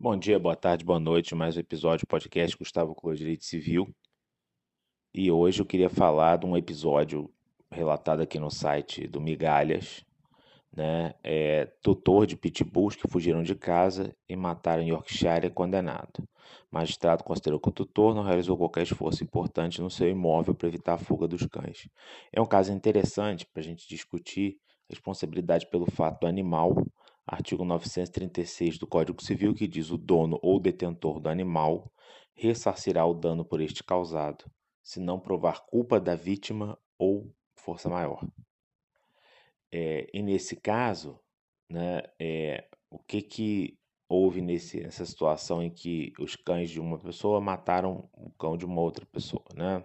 Bom dia, boa tarde, boa noite. Mais um episódio do podcast Gustavo com Direito Civil. E hoje eu queria falar de um episódio relatado aqui no site do Migalhas, né? É, tutor de pitbulls que fugiram de casa e mataram em Yorkshire é condenado. O magistrado considerou que o tutor não realizou qualquer esforço importante no seu imóvel para evitar a fuga dos cães. É um caso interessante para a gente discutir responsabilidade pelo fato do animal artigo 936 do Código Civil, que diz o dono ou detentor do animal ressarcirá o dano por este causado, se não provar culpa da vítima ou força maior. É, e nesse caso, né, é, o que, que houve nesse, nessa situação em que os cães de uma pessoa mataram o cão de uma outra pessoa? Né?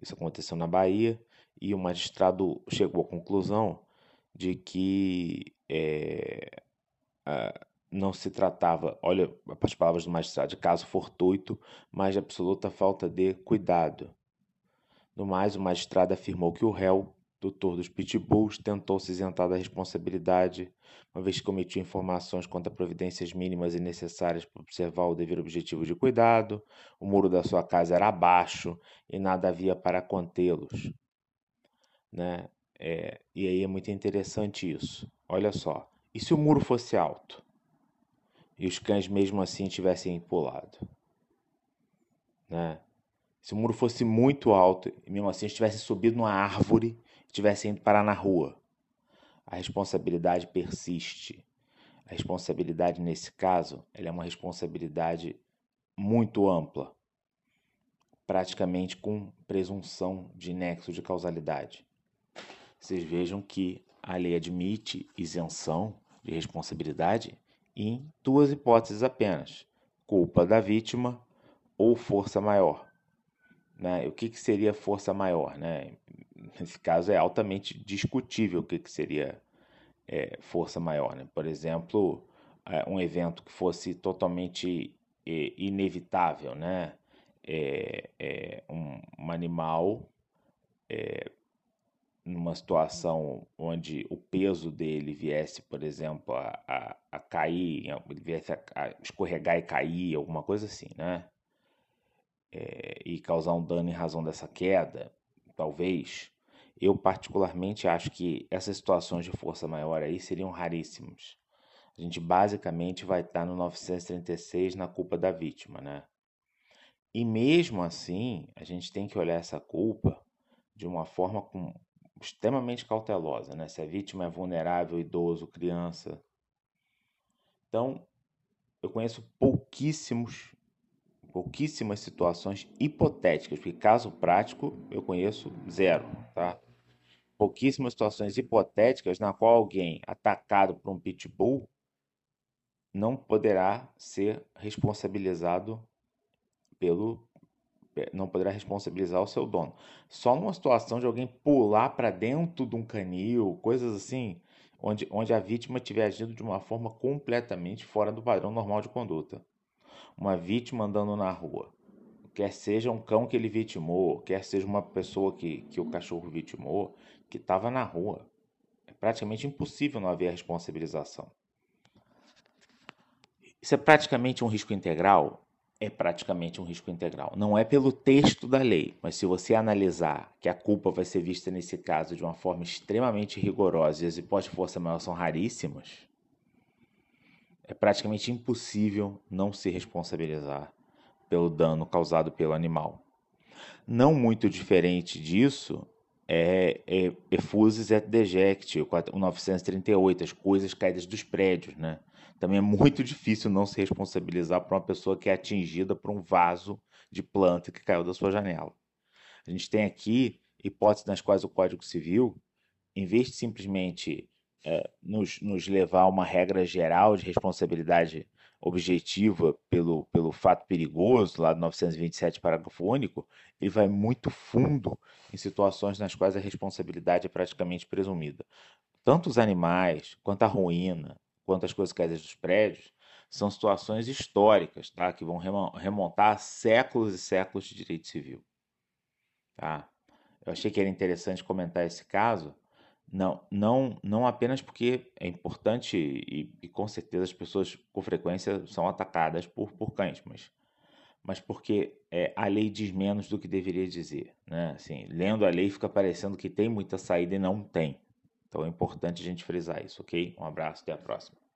Isso aconteceu na Bahia e o magistrado chegou à conclusão de que é, não se tratava, olha as palavras do magistrado, de caso fortuito, mas de absoluta falta de cuidado. No mais, o magistrado afirmou que o réu, doutor dos pitbulls, tentou se isentar da responsabilidade, uma vez que cometiu informações quanto a providências mínimas e necessárias para observar o devido objetivo de cuidado, o muro da sua casa era abaixo e nada havia para contê-los. Né? É, e aí é muito interessante isso. Olha só, e se o muro fosse alto? E os cães mesmo assim tivessem pulado? Né? Se o muro fosse muito alto e mesmo assim estivesse subido numa árvore e tivesse indo parar na rua, a responsabilidade persiste. A responsabilidade nesse caso, é uma responsabilidade muito ampla, praticamente com presunção de nexo de causalidade. Vocês vejam que a lei admite isenção de responsabilidade em duas hipóteses apenas: culpa da vítima ou força maior. Né? O que, que seria força maior? Né? Nesse caso é altamente discutível o que, que seria é, força maior. Né? Por exemplo, é, um evento que fosse totalmente é, inevitável, né? É, é um, um, animal é, numa situação onde o peso dele viesse, por exemplo, a, a, a cair, ele viesse a, a, escorregar e cair, alguma coisa assim, né? É, e causar um dano em razão dessa queda, talvez. Eu particularmente acho que essas situações de força maior aí seriam raríssimas. A gente basicamente vai estar no 936 na culpa da vítima, né? E mesmo assim, a gente tem que olhar essa culpa de uma forma com extremamente cautelosa, né? Se a vítima é vulnerável, idoso, criança. Então, eu conheço pouquíssimos, pouquíssimas situações hipotéticas, porque caso prático eu conheço zero, tá? Pouquíssimas situações hipotéticas na qual alguém atacado por um pitbull não poderá ser responsabilizado pelo não poderá responsabilizar o seu dono. Só numa situação de alguém pular para dentro de um canil, coisas assim, onde, onde a vítima tiver agido de uma forma completamente fora do padrão normal de conduta. Uma vítima andando na rua, quer seja um cão que ele vitimou, quer seja uma pessoa que, que o cachorro vitimou, que estava na rua. É praticamente impossível não haver responsabilização. Isso é praticamente um risco integral? É praticamente um risco integral. Não é pelo texto da lei, mas se você analisar que a culpa vai ser vista nesse caso de uma forma extremamente rigorosa e as hipóteses de força maior são raríssimas, é praticamente impossível não se responsabilizar pelo dano causado pelo animal. Não muito diferente disso é, é et deject, o 938, as coisas caídas dos prédios, né? Também é muito difícil não se responsabilizar por uma pessoa que é atingida por um vaso de planta que caiu da sua janela. A gente tem aqui hipóteses nas quais o Código Civil, em vez de simplesmente é, nos, nos levar a uma regra geral de responsabilidade objetiva pelo, pelo fato perigoso, lá do 927, parágrafo único, ele vai muito fundo em situações nas quais a responsabilidade é praticamente presumida. Tanto os animais, quanto a ruína, quanto as coisas caídas dos prédios, são situações históricas, tá? que vão remontar séculos e séculos de direito civil. Tá? Eu achei que era interessante comentar esse caso, Não, não, não apenas porque é importante e, e, com certeza as pessoas com frequência são atacadas por, por cães, mas, mas porque é, a lei diz menos do que deveria dizer. Né? Assim, lendo a lei fica parecendo que tem muita saída e não tem. Então é importante a gente frisar isso, ok? Um abraço, até a próxima.